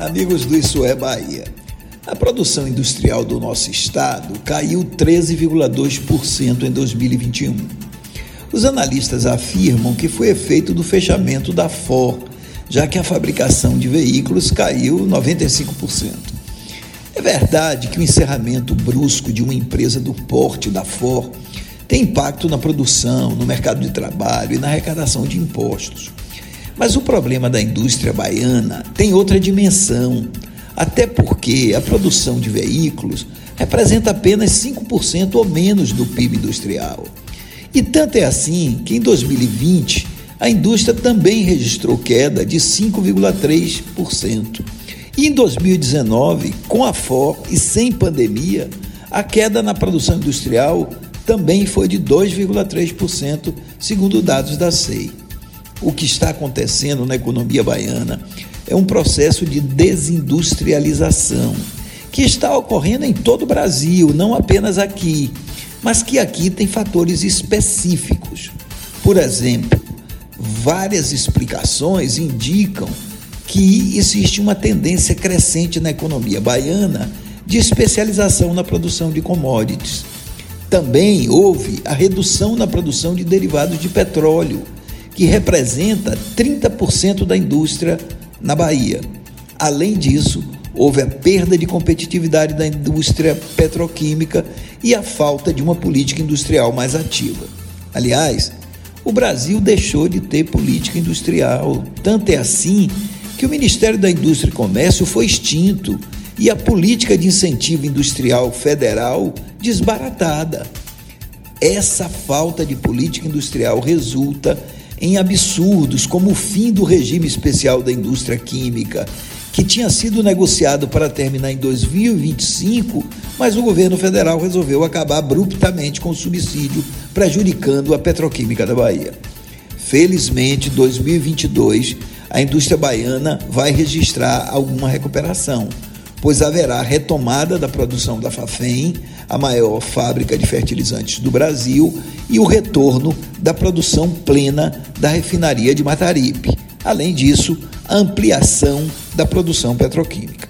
Amigos do Isso é Bahia. A produção industrial do nosso estado caiu 13,2% em 2021. Os analistas afirmam que foi efeito do fechamento da Ford, já que a fabricação de veículos caiu 95%. É verdade que o encerramento brusco de uma empresa do porte da Ford tem impacto na produção, no mercado de trabalho e na arrecadação de impostos. Mas o problema da indústria baiana tem outra dimensão, até porque a produção de veículos representa apenas 5% ou menos do PIB industrial. E tanto é assim que em 2020 a indústria também registrou queda de 5,3%. E em 2019, com a FOR e sem pandemia, a queda na produção industrial também foi de 2,3%, segundo dados da SEI o que está acontecendo na economia baiana é um processo de desindustrialização que está ocorrendo em todo o Brasil, não apenas aqui, mas que aqui tem fatores específicos. Por exemplo, várias explicações indicam que existe uma tendência crescente na economia baiana de especialização na produção de commodities. Também houve a redução na produção de derivados de petróleo que representa 30% da indústria na Bahia. Além disso, houve a perda de competitividade da indústria petroquímica e a falta de uma política industrial mais ativa. Aliás, o Brasil deixou de ter política industrial, tanto é assim que o Ministério da Indústria e Comércio foi extinto e a política de incentivo industrial federal desbaratada. Essa falta de política industrial resulta em absurdos como o fim do regime especial da indústria química, que tinha sido negociado para terminar em 2025, mas o governo federal resolveu acabar abruptamente com o subsídio, prejudicando a petroquímica da Bahia. Felizmente, 2022, a indústria baiana vai registrar alguma recuperação pois haverá retomada da produção da Fafem, a maior fábrica de fertilizantes do Brasil, e o retorno da produção plena da refinaria de Mataripe. Além disso, a ampliação da produção petroquímica.